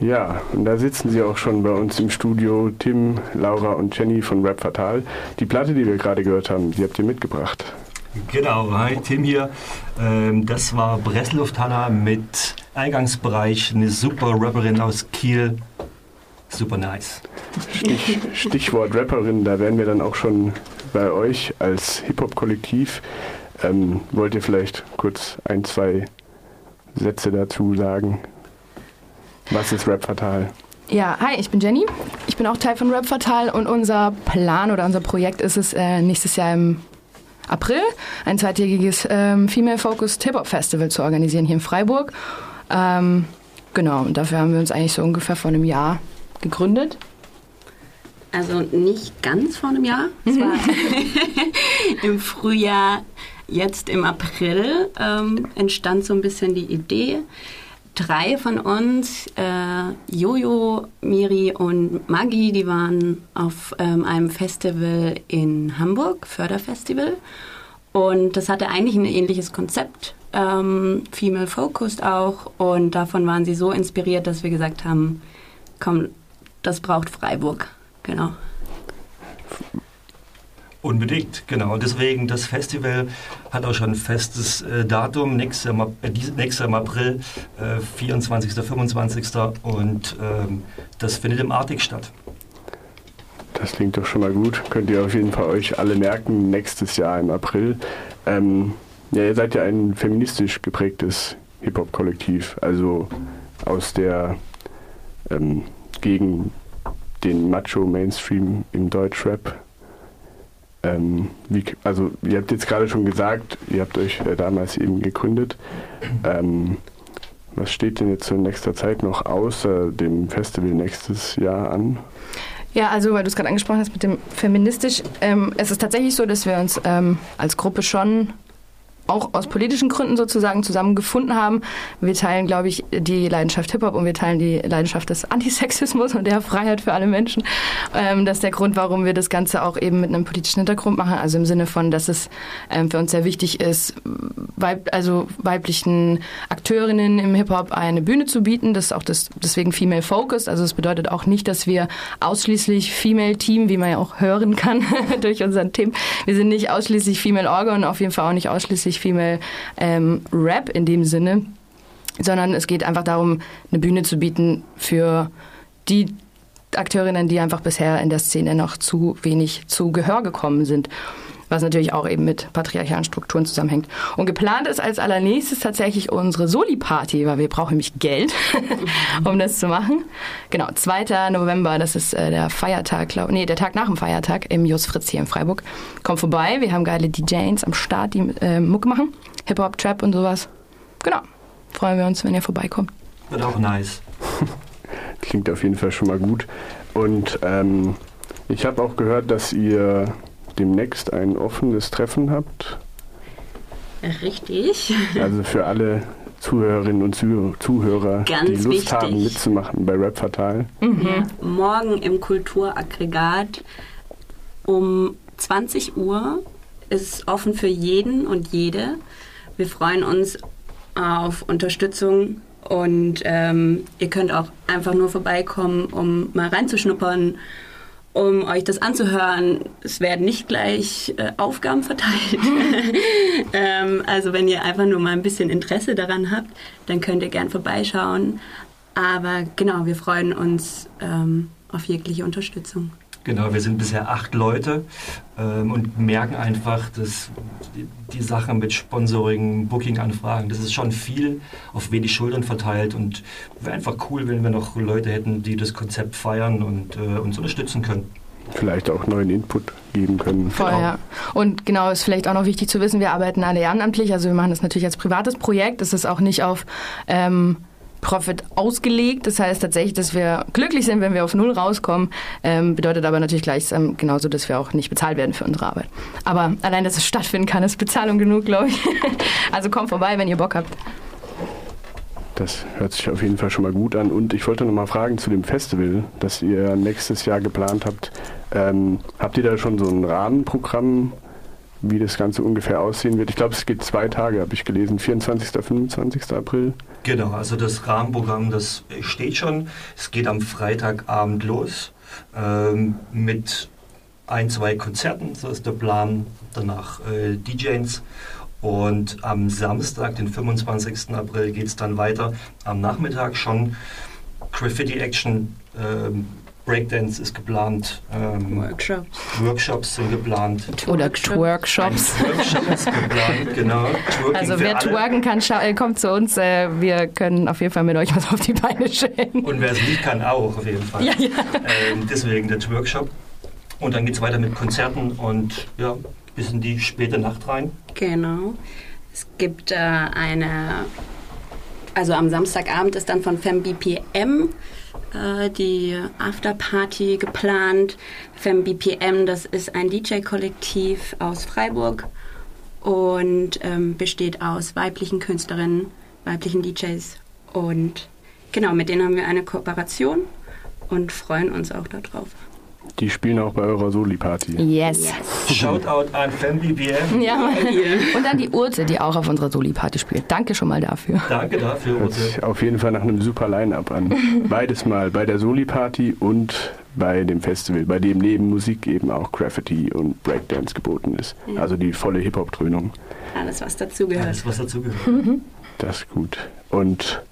Ja, und da sitzen sie auch schon bei uns im Studio, Tim, Laura und Jenny von Rap Fatal. Die Platte, die wir gerade gehört haben, die habt ihr mitgebracht. Genau, hi, Tim hier. Ähm, das war Breslufthanna mit Eingangsbereich, eine super Rapperin aus Kiel. Super nice. Stich, Stichwort Rapperin, da wären wir dann auch schon bei euch als Hip-Hop-Kollektiv. Ähm, wollt ihr vielleicht kurz ein, zwei Sätze dazu sagen? Was ist Rap Fatal? Ja, hi, ich bin Jenny. Ich bin auch Teil von Rap Fatal und unser Plan oder unser Projekt ist es, äh, nächstes Jahr im April ein zweitägiges ähm, Female Focused Hip Hop Festival zu organisieren hier in Freiburg. Ähm, genau, und dafür haben wir uns eigentlich so ungefähr vor einem Jahr gegründet. Also nicht ganz vor einem Jahr. Es war im Frühjahr, jetzt im April ähm, entstand so ein bisschen die Idee drei von uns, äh, Jojo, Miri und Maggi, die waren auf ähm, einem Festival in Hamburg, Förderfestival. Und das hatte eigentlich ein ähnliches Konzept, ähm, Female Focused auch. Und davon waren sie so inspiriert, dass wir gesagt haben, komm, das braucht Freiburg. Genau. Unbedingt, genau. Und deswegen, das Festival hat auch schon ein festes äh, Datum, nächstes Jahr, äh, nächstes Jahr im April, äh, 24., 25. Und ähm, das findet im Arctic statt. Das klingt doch schon mal gut. Könnt ihr auf jeden Fall euch alle merken, nächstes Jahr im April. Ähm, ja, ihr seid ja ein feministisch geprägtes Hip-Hop-Kollektiv, also aus der ähm, gegen den Macho-Mainstream im Deutschrap ähm, wie, also ihr habt jetzt gerade schon gesagt, ihr habt euch äh, damals eben gegründet. Ähm, was steht denn jetzt in nächster Zeit noch außer dem Festival nächstes Jahr an? Ja, also weil du es gerade angesprochen hast mit dem feministisch, ähm, es ist tatsächlich so, dass wir uns ähm, als Gruppe schon auch aus politischen Gründen sozusagen zusammengefunden haben. Wir teilen, glaube ich, die Leidenschaft Hip-Hop und wir teilen die Leidenschaft des Antisexismus und der Freiheit für alle Menschen. Ähm, das ist der Grund, warum wir das Ganze auch eben mit einem politischen Hintergrund machen. Also im Sinne von, dass es ähm, für uns sehr wichtig ist, weib also weiblichen Akteurinnen im Hip-Hop eine Bühne zu bieten. Das ist auch das, deswegen Female Focus. Also es bedeutet auch nicht, dass wir ausschließlich Female Team, wie man ja auch hören kann durch unseren Team. Wir sind nicht ausschließlich Female Organ und auf jeden Fall auch nicht ausschließlich Female ähm, Rap in dem Sinne, sondern es geht einfach darum, eine Bühne zu bieten für die Akteurinnen, die einfach bisher in der Szene noch zu wenig zu Gehör gekommen sind. Was natürlich auch eben mit patriarchalen Strukturen zusammenhängt. Und geplant ist als allernächstes tatsächlich unsere Soli-Party, weil wir brauchen nämlich Geld, um das zu machen. Genau, 2. November, das ist äh, der Feiertag, glaub, nee, der Tag nach dem Feiertag im Jos Fritz hier in Freiburg. Kommt vorbei, wir haben geile DJs am Start, die äh, Mucke machen. Hip-Hop, Trap und sowas. Genau, freuen wir uns, wenn ihr vorbeikommt. Wird auch nice. Klingt auf jeden Fall schon mal gut. Und ähm, ich habe auch gehört, dass ihr demnächst ein offenes Treffen habt. Richtig. Also für alle Zuhörerinnen und Zuhörer, Ganz die Lust wichtig. haben mitzumachen bei Rap Fatal. Ja, morgen im Kulturaggregat um 20 Uhr ist offen für jeden und jede. Wir freuen uns auf Unterstützung und ähm, ihr könnt auch einfach nur vorbeikommen, um mal reinzuschnuppern, um euch das anzuhören. Es werden nicht gleich äh, Aufgaben verteilt. ähm, also wenn ihr einfach nur mal ein bisschen Interesse daran habt, dann könnt ihr gern vorbeischauen. Aber genau, wir freuen uns ähm, auf jegliche Unterstützung. Genau, wir sind bisher acht Leute ähm, und merken einfach, dass die, die Sache mit Sponsoring, Booking-Anfragen, das ist schon viel auf wenig Schultern verteilt und wäre einfach cool, wenn wir noch Leute hätten, die das Konzept feiern und äh, uns unterstützen können. Vielleicht auch neuen Input geben können. Voll, Genau. ja. Und genau, ist vielleicht auch noch wichtig zu wissen, wir arbeiten alle ehrenamtlich, also wir machen das natürlich als privates Projekt. Es ist auch nicht auf ähm, Profit ausgelegt. Das heißt tatsächlich, dass wir glücklich sind, wenn wir auf Null rauskommen. Ähm, bedeutet aber natürlich gleich ähm, genauso, dass wir auch nicht bezahlt werden für unsere Arbeit. Aber allein, dass es stattfinden kann, ist Bezahlung genug, glaube ich. also kommt vorbei, wenn ihr Bock habt. Das hört sich auf jeden Fall schon mal gut an. Und ich wollte noch mal fragen zu dem Festival, das ihr nächstes Jahr geplant habt. Ähm, habt ihr da schon so ein Rahmenprogramm wie das Ganze ungefähr aussehen wird. Ich glaube, es geht zwei Tage, habe ich gelesen, 24. 25. April. Genau, also das Rahmenprogramm, das steht schon. Es geht am Freitagabend los ähm, mit ein, zwei Konzerten, so ist der Plan. Danach äh, DJs. Und am Samstag, den 25. April, geht es dann weiter. Am Nachmittag schon Graffiti Action. Ähm, Breakdance ist geplant. Ähm, Workshops. Workshops sind geplant. Oder Twerkshops. Workshop ist geplant, genau. Twerking also wer twerken kann, äh, kommt zu uns. Äh, wir können auf jeden Fall mit euch was auf die Beine stellen. Und wer es nicht kann, auch auf jeden Fall. Ja, ja. Ähm, deswegen der Twerkshop. Und dann geht es weiter mit Konzerten und ja, bis in die späte Nacht rein. Genau. Es gibt äh, eine, also am Samstagabend ist dann von FemBPM äh, die Afterparty geplant. FemBPM, das ist ein DJ-Kollektiv aus Freiburg und ähm, besteht aus weiblichen Künstlerinnen, weiblichen DJs und genau, mit denen haben wir eine Kooperation und freuen uns auch darauf. Die spielen auch bei eurer Soli-Party. Yes. yes. Shoutout an FemBBM. Ja, und an die Urte, die auch auf unserer Soli-Party spielt. Danke schon mal dafür. Danke dafür, Urte. Auf jeden Fall nach einem super Line-Up an. Beides mal bei der Soli-Party und bei dem Festival, bei dem neben Musik eben auch Graffiti und Breakdance geboten ist. Ja. Also die volle Hip-Hop-Dröhnung. Alles, was dazugehört. Alles, was dazugehört. Das ist gut. Und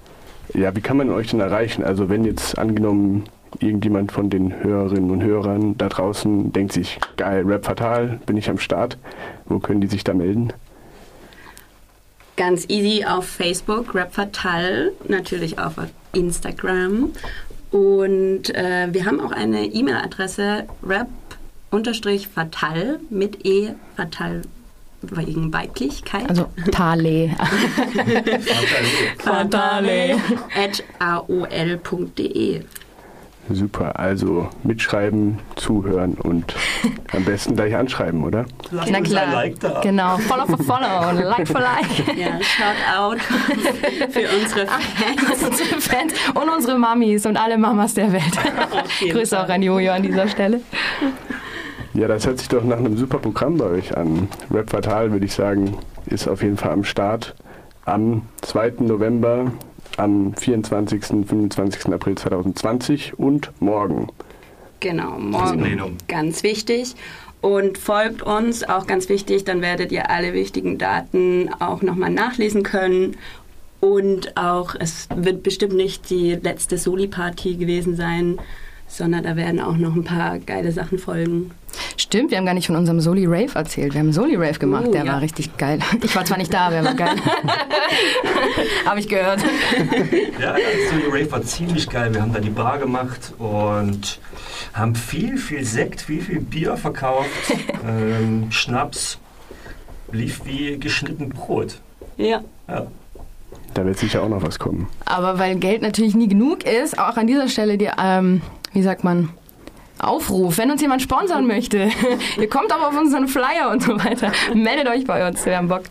ja, wie kann man euch denn erreichen? Also wenn jetzt angenommen irgendjemand von den Hörerinnen und Hörern da draußen denkt sich, geil, Rap fatal, bin ich am Start. Wo können die sich da melden? Ganz easy auf Facebook, Rap Fatal, natürlich auch auf Instagram. Und äh, wir haben auch eine E-Mail-Adresse, rap-fatal mit E, fatal wegen Weiblichkeit. Also Tale. Fatale. At aol.de. Super, also mitschreiben, zuhören und am besten gleich anschreiben, oder? Lasst Na klar, like da. genau. Follow for follow und like for like. Ja, shout out für unsere Fans. unsere Fans und unsere Mamis und alle Mamas der Welt. Grüße Fall. auch an Jojo an dieser Stelle. Ja, das hört sich doch nach einem super Programm bei euch an. Rap Fatal, würde ich sagen, ist auf jeden Fall am Start. Am 2. November am 24. 25. April 2020 und morgen. Genau, morgen. Ganz wichtig. Und folgt uns, auch ganz wichtig, dann werdet ihr alle wichtigen Daten auch nochmal nachlesen können. Und auch, es wird bestimmt nicht die letzte Soli-Party gewesen sein, sondern da werden auch noch ein paar geile Sachen folgen. Stimmt, wir haben gar nicht von unserem Soli Rave erzählt. Wir haben einen Soli Rave gemacht, uh, der ja. war richtig geil. Ich war zwar nicht da, aber er war geil. Habe ich gehört. Ja, Soli Rave war ziemlich geil. Wir haben da die Bar gemacht und haben viel, viel Sekt, viel, viel Bier verkauft. ähm, Schnaps lief wie geschnitten Brot. Ja. ja. Da wird sicher auch noch was kommen. Aber weil Geld natürlich nie genug ist, auch an dieser Stelle die, ähm, wie sagt man, Aufruf, wenn uns jemand sponsern möchte, ihr kommt auch auf unseren Flyer und so weiter, meldet euch bei uns, wir haben Bock.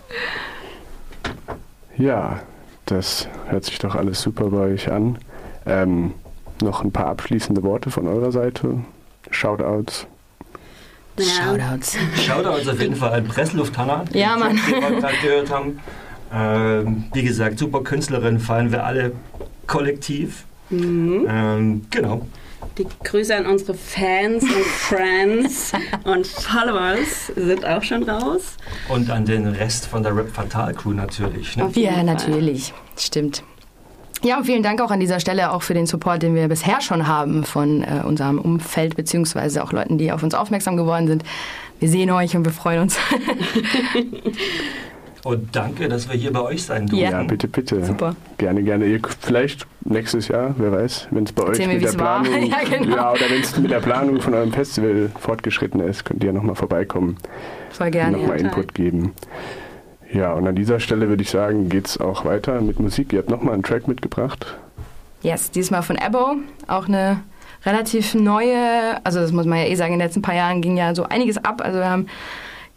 Ja, das hört sich doch alles super bei euch an. Ähm, noch ein paar abschließende Worte von eurer Seite. Shoutouts. Ja. Shoutouts. Shoutouts auf jeden Fall an Pressluft-Hanna, ja, Mann. die wir gerade gehört haben. Ähm, wie gesagt, super Künstlerin, fallen wir alle kollektiv. Mhm. Ähm, genau. Die Grüße an unsere Fans und Friends und Followers sind auch schon raus. Und an den Rest von der Rap Fatal Crew natürlich. Ne? Ja, natürlich. Stimmt. Ja, und vielen Dank auch an dieser Stelle auch für den Support, den wir bisher schon haben von äh, unserem Umfeld, beziehungsweise auch Leuten, die auf uns aufmerksam geworden sind. Wir sehen euch und wir freuen uns. Und danke, dass wir hier bei euch sein durften. Ja, ja bitte, bitte. Super. Gerne, gerne. Ihr, vielleicht nächstes Jahr, wer weiß, wenn es bei euch mit der Planung, ja, genau. ja, oder wenn es mit der Planung von eurem Festival fortgeschritten ist, könnt ihr ja nochmal vorbeikommen. Voll gerne. Und nochmal ja, Input geben. Ja, und an dieser Stelle würde ich sagen, geht es auch weiter mit Musik. Ihr habt nochmal einen Track mitgebracht. Yes, diesmal von Ebo. Auch eine relativ neue, also das muss man ja eh sagen, in den letzten paar Jahren ging ja so einiges ab. Also wir haben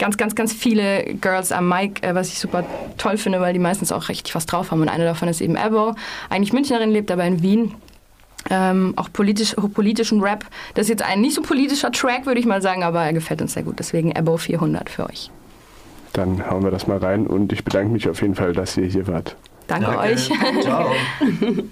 ganz, ganz, ganz viele Girls am Mic, äh, was ich super toll finde, weil die meistens auch richtig was drauf haben. Und eine davon ist eben Abo, eigentlich Münchnerin, lebt aber in Wien. Ähm, auch politisch, politischen Rap. Das ist jetzt ein nicht so politischer Track, würde ich mal sagen, aber er gefällt uns sehr gut. Deswegen Abo 400 für euch. Dann hauen wir das mal rein und ich bedanke mich auf jeden Fall, dass ihr hier wart. Danke, Danke. euch. Ciao.